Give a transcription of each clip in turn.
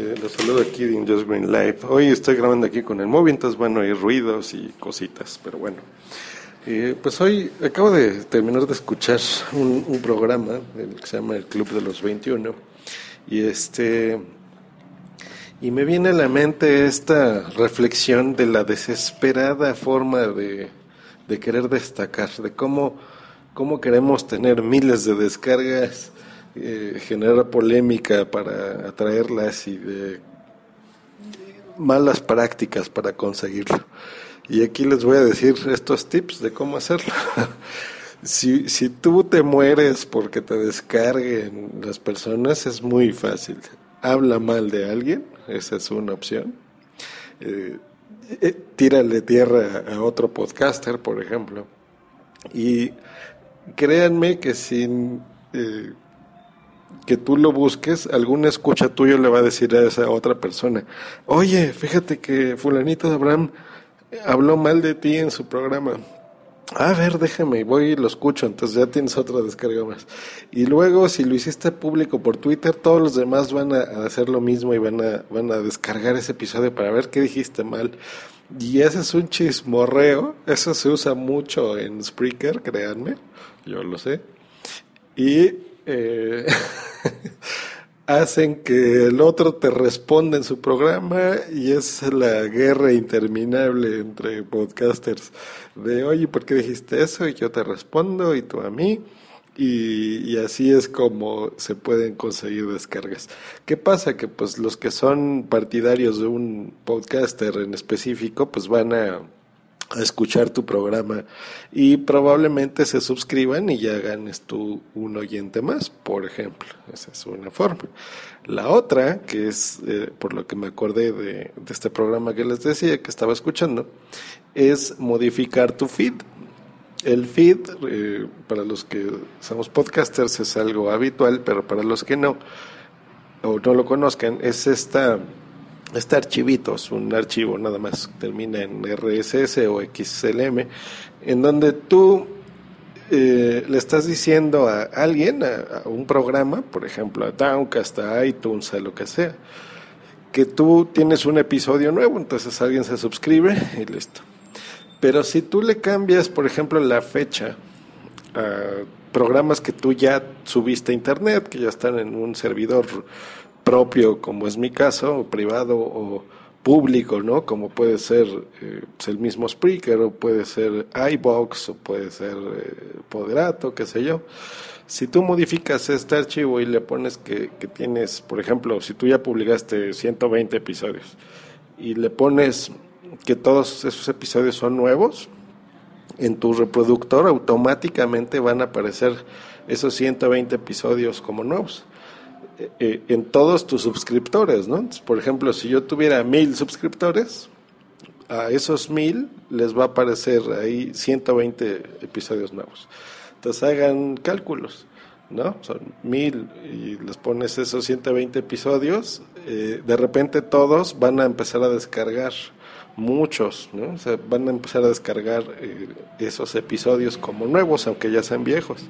Eh, los saludo aquí de Just Green Life. Hoy estoy grabando aquí con el móvil, entonces bueno, hay ruidos y cositas, pero bueno. Eh, pues hoy acabo de terminar de escuchar un, programa que se llama El Club de los 21 y este y me viene a la mente esta reflexión de la desesperada forma de, de querer destacar, de cómo, cómo queremos tener miles de descargas eh, generar polémica para atraerlas y de malas prácticas para conseguirlo. Y aquí les voy a decir estos tips de cómo hacerlo. si, si tú te mueres porque te descarguen las personas, es muy fácil. Habla mal de alguien, esa es una opción. Eh, eh, tierra a otro podcaster, por ejemplo. Y créanme que sin eh, que tú lo busques, alguna escucha tuyo le va a decir a esa otra persona, oye, fíjate que fulanito de Abraham habló mal de ti en su programa. A ver, déjame, voy y lo escucho, entonces ya tienes otra descarga más. Y luego, si lo hiciste público por Twitter, todos los demás van a, hacer lo mismo y van a, van a descargar ese episodio para ver qué dijiste mal. Y ese es un chismorreo, eso se usa mucho en Spreaker, créanme, yo lo sé. Y eh, hacen que el otro te responda en su programa y es la guerra interminable entre podcasters de oye, ¿por qué dijiste eso? Y yo te respondo y tú a mí. Y, y, así es como se pueden conseguir descargas. ¿Qué pasa? Que pues los que son partidarios de un podcaster en específico pues van a a escuchar tu programa y probablemente se suscriban y ya ganes tú un oyente más, por ejemplo. Esa es una forma. La otra, que es eh, por lo que me acordé de, este programa que les decía que estaba escuchando, es modificar tu feed. El feed, eh, para los que somos podcasters, es algo habitual, pero para los que no, o no lo conozcan, es esta este archivito es un archivo nada más, termina en RSS o XLM, en donde tú eh, le estás diciendo a alguien, a, a, un programa, por ejemplo, a Downcast, a iTunes, a lo que sea, que tú tienes un episodio nuevo, entonces alguien se suscribe y listo. Pero si tú le cambias, por ejemplo, la fecha a programas que tú ya subiste a internet, que ya están en un servidor propio, como es mi caso, o privado o público, ¿no? Como puede ser eh, el mismo Spreaker, o puede ser iBox, o puede ser eh, Poderato, qué sé yo. Si tú modificas este archivo y le pones que, que tienes, por ejemplo, si tú ya publicaste 120 episodios y le pones que todos esos episodios son nuevos, en tu reproductor automáticamente van a aparecer esos 120 episodios como nuevos. Eh, en todos tus suscriptores, ¿no? Por ejemplo, si yo tuviera mil suscriptores, a esos mil les va a aparecer ahí 120 episodios nuevos. Entonces hagan cálculos, ¿no? Son mil y les pones esos 120 episodios, eh, de repente todos van a empezar a descargar muchos, ¿no? Van a empezar a descargar eh, esos episodios como nuevos, aunque ya sean viejos.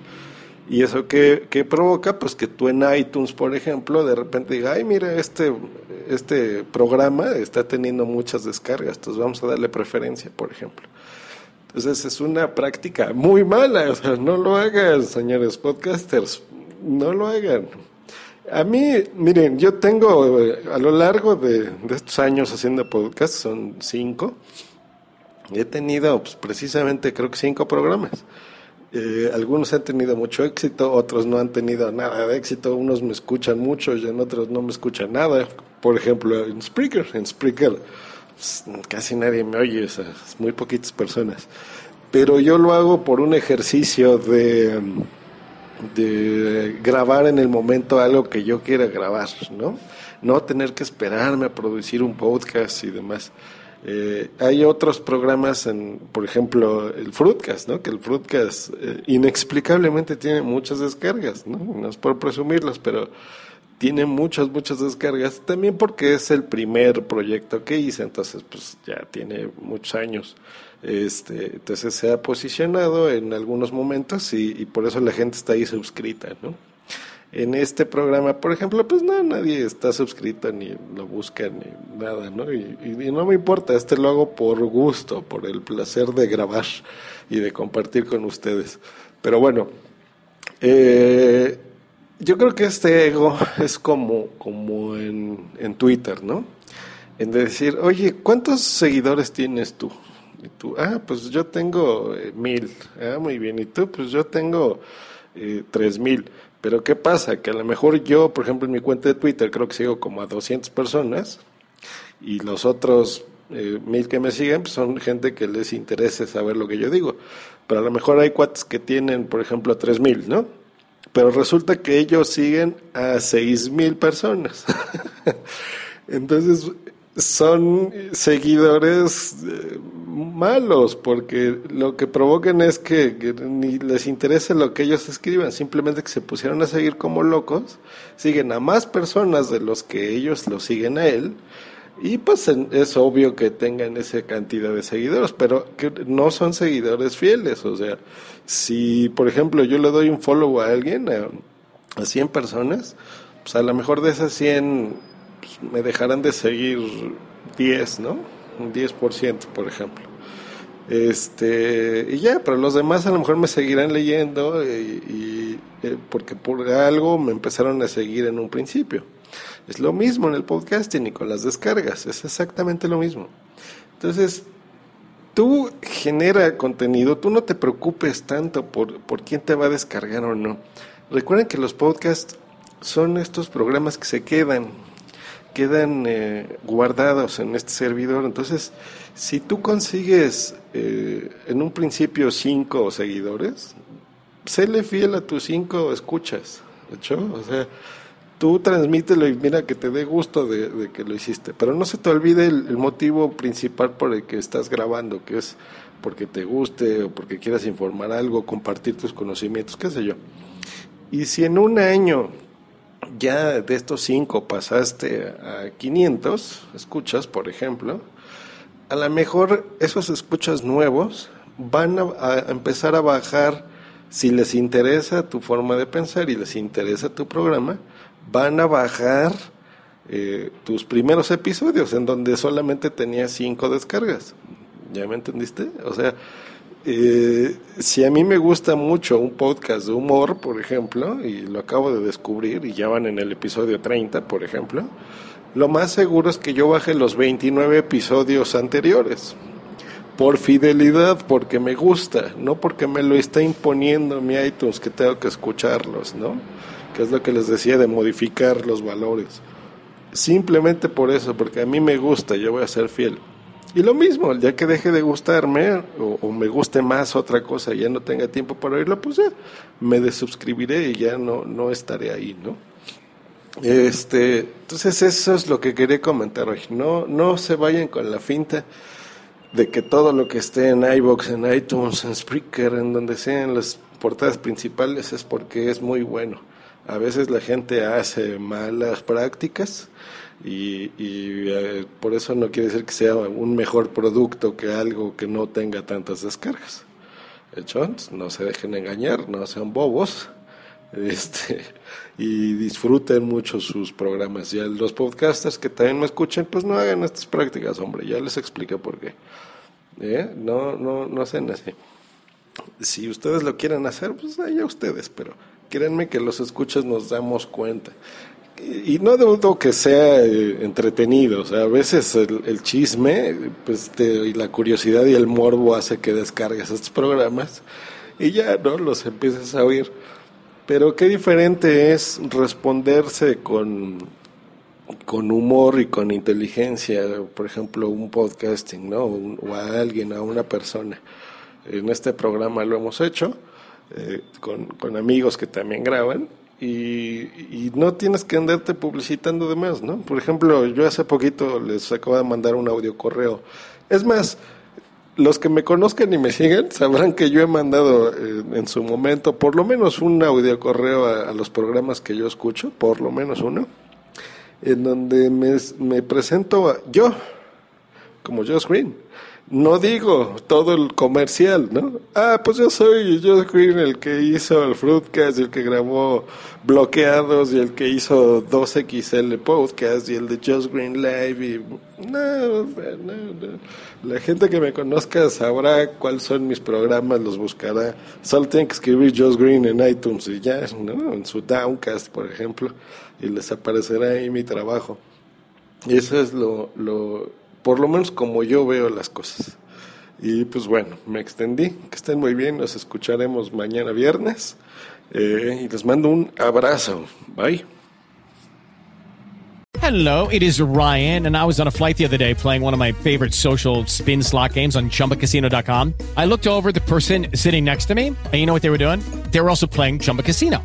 ¿Y eso qué, qué, provoca? Pues que tú en iTunes, por ejemplo, de repente diga, ay, mira, este, este programa está teniendo muchas descargas, entonces vamos a darle preferencia, por ejemplo. Entonces es una práctica muy mala, o sea, no lo hagan, señores podcasters, no lo hagan. A mí, miren, yo tengo eh, a lo largo de, de estos años haciendo podcast, son cinco, he tenido pues, precisamente creo que cinco programas. Eh, algunos han tenido mucho éxito, otros no han tenido nada de éxito, unos me escuchan mucho y en otros no me escuchan nada. Por ejemplo, en Spreaker, en Spreaker pues, casi nadie me oye, o muy poquitas personas. Pero yo lo hago por un ejercicio de, de grabar en el momento algo que yo quiera grabar, ¿no? No tener que esperarme a producir un podcast y demás. Eh, hay otros programas, en, por ejemplo, el Fruitcast, ¿no? Que el Fruitcast eh, inexplicablemente tiene muchas descargas, ¿no? No es por presumirlas, pero tiene muchas, muchas descargas. También porque es el primer proyecto que hice, entonces pues ya tiene muchos años. Este, entonces se ha posicionado en algunos momentos y, y por eso la gente está ahí suscrita, ¿no? En este programa, por ejemplo, pues no, nadie está suscrito ni lo busca ni nada, ¿no? Y, no me importa, este lo hago por gusto, por el placer de grabar y de compartir con ustedes. Pero bueno, eh, yo creo que este ego es como, como en, en Twitter, ¿no? En decir, oye, ¿cuántos seguidores tienes tú? Y tú, ah, pues yo tengo eh, mil. Ah, muy bien. Y tú, pues yo tengo eh, tres mil. Pero ¿qué pasa? Que a lo mejor yo, por ejemplo, en mi cuenta de Twitter creo que sigo como a 200 personas y los otros eh, mil que me siguen pues son gente que les interese saber lo que yo digo. Pero a lo mejor hay cuates que tienen, por ejemplo, tres mil, ¿no? Pero resulta que ellos siguen a seis mil personas. Entonces, son seguidores eh, malos porque lo que provocan es que, que, ni les interese lo que ellos escriban, simplemente que se pusieron a seguir como locos, siguen a más personas de los que ellos lo siguen a él y pues es obvio que tengan esa cantidad de seguidores, pero que no son seguidores fieles, o sea, si por ejemplo yo le doy un follow a alguien, a, a 100 personas, pues a lo mejor de esas 100 me dejarán de seguir 10, ¿no? Un 10%, por ejemplo. Este, y ya, pero los demás a lo mejor me seguirán leyendo y, y, porque por algo me empezaron a seguir en un principio. Es lo mismo en el podcasting y con las descargas, es exactamente lo mismo. Entonces, tú genera contenido, tú no te preocupes tanto por, por quién te va a descargar o no. Recuerden que los podcasts son estos programas que se quedan, quedan eh, guardados en este servidor. Entonces, si tú consigues eh, en un principio cinco seguidores, séle fiel a tus cinco escuchas, ¿hecho? O sea, tú transmítelo y mira que te dé gusto de, de que lo hiciste. Pero no se te olvide el, el, motivo principal por el que estás grabando, que es porque te guste o porque quieras informar algo, compartir tus conocimientos, qué sé yo. Y si en un año ya de estos cinco pasaste a 500 escuchas, por ejemplo, a lo mejor esos escuchas nuevos van a, empezar a bajar, si les interesa tu forma de pensar y les interesa tu programa, van a bajar eh, tus primeros episodios en donde solamente tenías cinco descargas. ¿Ya me entendiste? O sea, eh, si a mí me gusta mucho un podcast de humor, por ejemplo, y lo acabo de descubrir y ya van en el episodio 30, por ejemplo, lo más seguro es que yo baje los 29 episodios anteriores. Por fidelidad, porque me gusta, no porque me lo está imponiendo mi iTunes que tengo que escucharlos, ¿no? Que es lo que les decía de modificar los valores. Simplemente por eso, porque a mí me gusta, yo voy a ser fiel. Y lo mismo, ya que deje de gustarme o, me guste más otra cosa ya no tenga tiempo para oírlo, pues ya me desuscribiré y ya no, no estaré ahí, ¿no? Este, entonces eso es lo que quería comentar hoy. No, no se vayan con la finta de que todo lo que esté en iBox, en iTunes, en Spreaker, en donde sean las portadas principales es porque es muy bueno. A veces la gente hace malas prácticas y, y eh, por eso no quiere decir que sea un mejor producto que algo que no tenga tantas descargas. ¿Hecho? No se dejen engañar, no sean bobos este, y disfruten mucho sus programas. Y a los podcasters que también me escuchen, pues no hagan estas prácticas, hombre, ya les expliqué por qué. ¿Eh? No, no, no hacen así. Si ustedes lo quieren hacer, pues allá ustedes, pero créanme que los escuchas nos damos cuenta. Y no dudo que sea eh, entretenido, o sea, a veces el, chisme pues y la curiosidad y el morbo hace que descargues estos programas y ya, ¿no? Los empiezas a oír. Pero qué diferente es responderse con, con humor y con inteligencia, por ejemplo, un podcasting, ¿no? O a alguien, a una persona. En este programa lo hemos hecho eh, con, con, amigos que también graban y, no tienes que andarte publicitando de más, ¿no? Por ejemplo, yo hace poquito les acabo de mandar un audio correo. Es más, los que me conozcan y me siguen sabrán que yo he mandado eh, en su momento por lo menos un audio correo a, los programas que yo escucho, por lo menos uno, en donde me, presento yo como Josh Green no digo todo el comercial, ¿no? Ah, pues yo soy Josh Green, el que hizo el Fruitcast, el que grabó Bloqueados y el que hizo 2XL Podcast y el de Josh Green Live. Y... No, no, no, La gente que me conozca sabrá cuáles son mis programas, los buscará. Solo tienen que escribir Josh Green en iTunes y ya, ¿no? En su Downcast, por ejemplo, y les aparecerá ahí mi trabajo. Y eso es lo, lo por lo menos como yo veo las cosas. Y pues bueno, me extendí. Que estén muy bien. Nos escucharemos mañana viernes. Eh, y les mando un abrazo. Bye. Hello, it is Ryan, and I was on a flight the other day playing one of my favorite social spin slot games on chumbacasino.com. I looked over the person sitting next to me, and you know what they were doing? They were also playing Chumba Casino.